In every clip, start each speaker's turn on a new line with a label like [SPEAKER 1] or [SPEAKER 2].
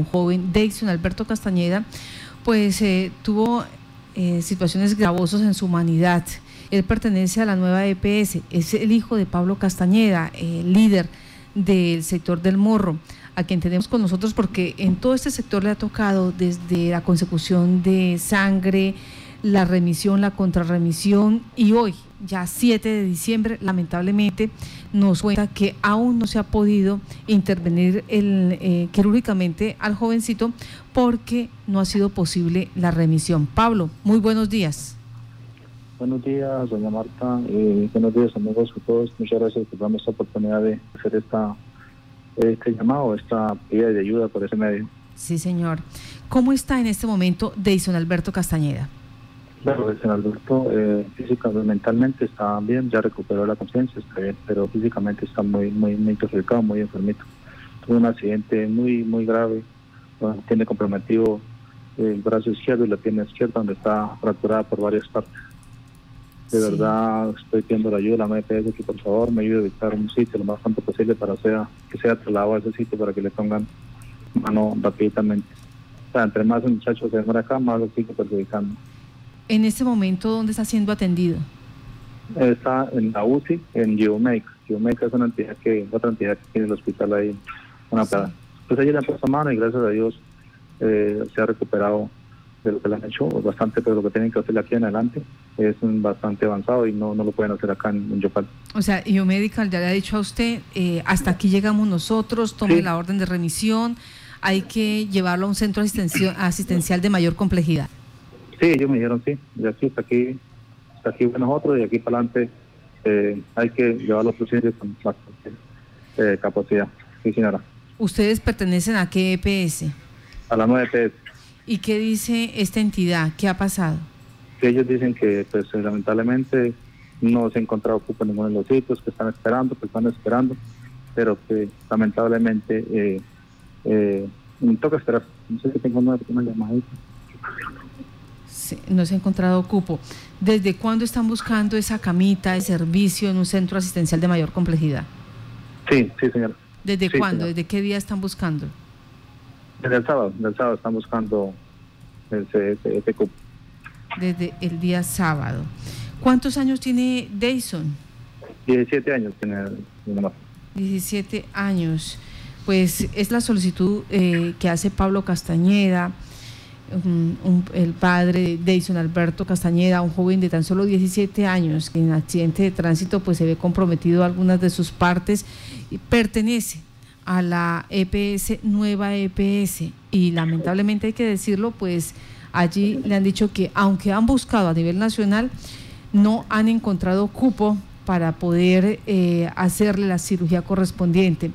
[SPEAKER 1] un joven, Dexon Alberto Castañeda, pues eh, tuvo eh, situaciones gravosas en su humanidad. Él pertenece a la nueva EPS, es el hijo de Pablo Castañeda, líder del sector del morro, a quien tenemos con nosotros porque en todo este sector le ha tocado desde la consecución de sangre, la remisión, la contrarremisión y hoy, ya 7 de diciembre, lamentablemente nos cuenta que aún no se ha podido intervenir el, eh, quirúrgicamente al jovencito porque no ha sido posible la remisión. Pablo, muy buenos días.
[SPEAKER 2] Buenos días, doña Marta. Eh, buenos días, amigos a todos. Muchas gracias por darme esta oportunidad de hacer esta, este llamado, esta pedida de ayuda por ese medio.
[SPEAKER 1] Sí, señor. ¿Cómo está en este momento Deison Alberto Castañeda?
[SPEAKER 2] Claro, el Alberto eh, físicamente, mentalmente está bien, ya recuperó la conciencia, está bien, pero físicamente está muy, muy, muy perjudicado, muy enfermito. Tuvo un accidente muy, muy grave, tiene comprometido el brazo izquierdo y la pierna izquierda, donde está fracturada por varias partes. De verdad, estoy pidiendo la ayuda de la MPS que por favor me ayude a evitar un sitio lo más pronto posible para sea, que sea trasladado a ese sitio para que le pongan mano rápidamente. O sea, entre más el muchacho se demora acá, más lo sigue perjudicando
[SPEAKER 1] en este momento dónde está siendo atendido?
[SPEAKER 2] Está en la UCI, en Geomake. Geomake es una entidad que, otra entidad que tiene el hospital ahí, una sí. Pues ahí le han puesto mano y gracias a Dios eh, se ha recuperado de lo que le han hecho bastante, pero lo que tienen que hacer aquí en adelante es bastante avanzado y no, no lo pueden hacer acá en, Yopal.
[SPEAKER 1] O sea, Geomedical ya le ha dicho a usted, eh, hasta aquí llegamos nosotros, tome la orden de remisión, hay que llevarlo a un centro asistencial de mayor complejidad.
[SPEAKER 2] Sí, ellos me dijeron sí, y aquí hasta aquí, hasta aquí nosotros y aquí para adelante eh, hay que llevar los procedimientos con bastante eh, capacidad. Sí, señora.
[SPEAKER 1] ¿Ustedes pertenecen a qué EPS?
[SPEAKER 2] A la nueva EPS.
[SPEAKER 1] ¿Y qué dice esta entidad? ¿Qué ha pasado?
[SPEAKER 2] Que ellos dicen que pues lamentablemente no se ha encontrado cupo en ninguno de los sitios, que están esperando, que están esperando, pero que lamentablemente eh, eh, me toca esperar. No sé si tengo una, una llamadita
[SPEAKER 1] no se ha encontrado cupo. ¿Desde cuándo están buscando esa camita de servicio en un centro asistencial de mayor complejidad?
[SPEAKER 2] Sí, sí, señor.
[SPEAKER 1] ¿Desde cuándo? ¿Desde qué día están buscando?
[SPEAKER 2] Desde el sábado, desde el sábado están buscando ese, ese, cupo.
[SPEAKER 1] Desde el día sábado. ¿Cuántos años tiene Dayson?
[SPEAKER 2] 17 años tiene mi
[SPEAKER 1] 17 años. Pues es la solicitud eh, que hace Pablo Castañeda el padre Deison Alberto Castañeda, un joven de tan solo 17 años que en accidente de tránsito pues se ve comprometido algunas de sus partes y pertenece a la EPS, nueva EPS y lamentablemente hay que decirlo pues allí le han dicho que aunque han buscado a nivel nacional no han encontrado cupo para poder eh, hacerle la cirugía correspondiente.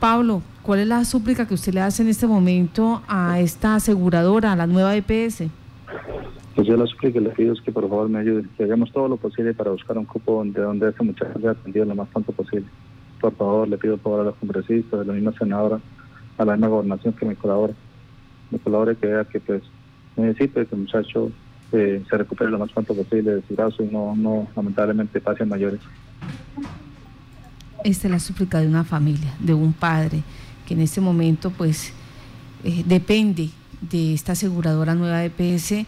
[SPEAKER 1] Pablo, ¿cuál es la súplica que usted le hace en este momento a esta aseguradora, a la nueva EPS?
[SPEAKER 2] Pues yo la súplica que le pido es que por favor me ayude, que hagamos todo lo posible para buscar un cupo donde, donde ese muchacho sea atendido lo más pronto posible. Por favor, le pido por favor a los congresistas, a la misma senadora, a la misma gobernación que me colabore, me colabore que vea que pues necesito que el muchacho eh, se recupere lo más pronto posible de su brazo y no, no lamentablemente pase mayores.
[SPEAKER 1] Esta es la súplica de una familia, de un padre, que en este momento pues eh, depende de esta aseguradora nueva EPS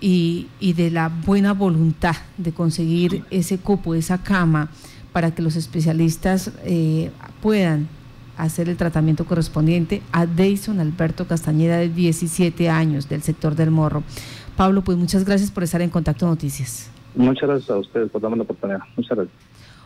[SPEAKER 1] y, y, de la buena voluntad de conseguir ese cupo, esa cama, para que los especialistas eh, puedan hacer el tratamiento correspondiente a Deison Alberto Castañeda de 17 años del sector del morro. Pablo, pues muchas gracias por estar en Contacto Noticias.
[SPEAKER 2] Muchas gracias a ustedes por darme la oportunidad. Muchas gracias.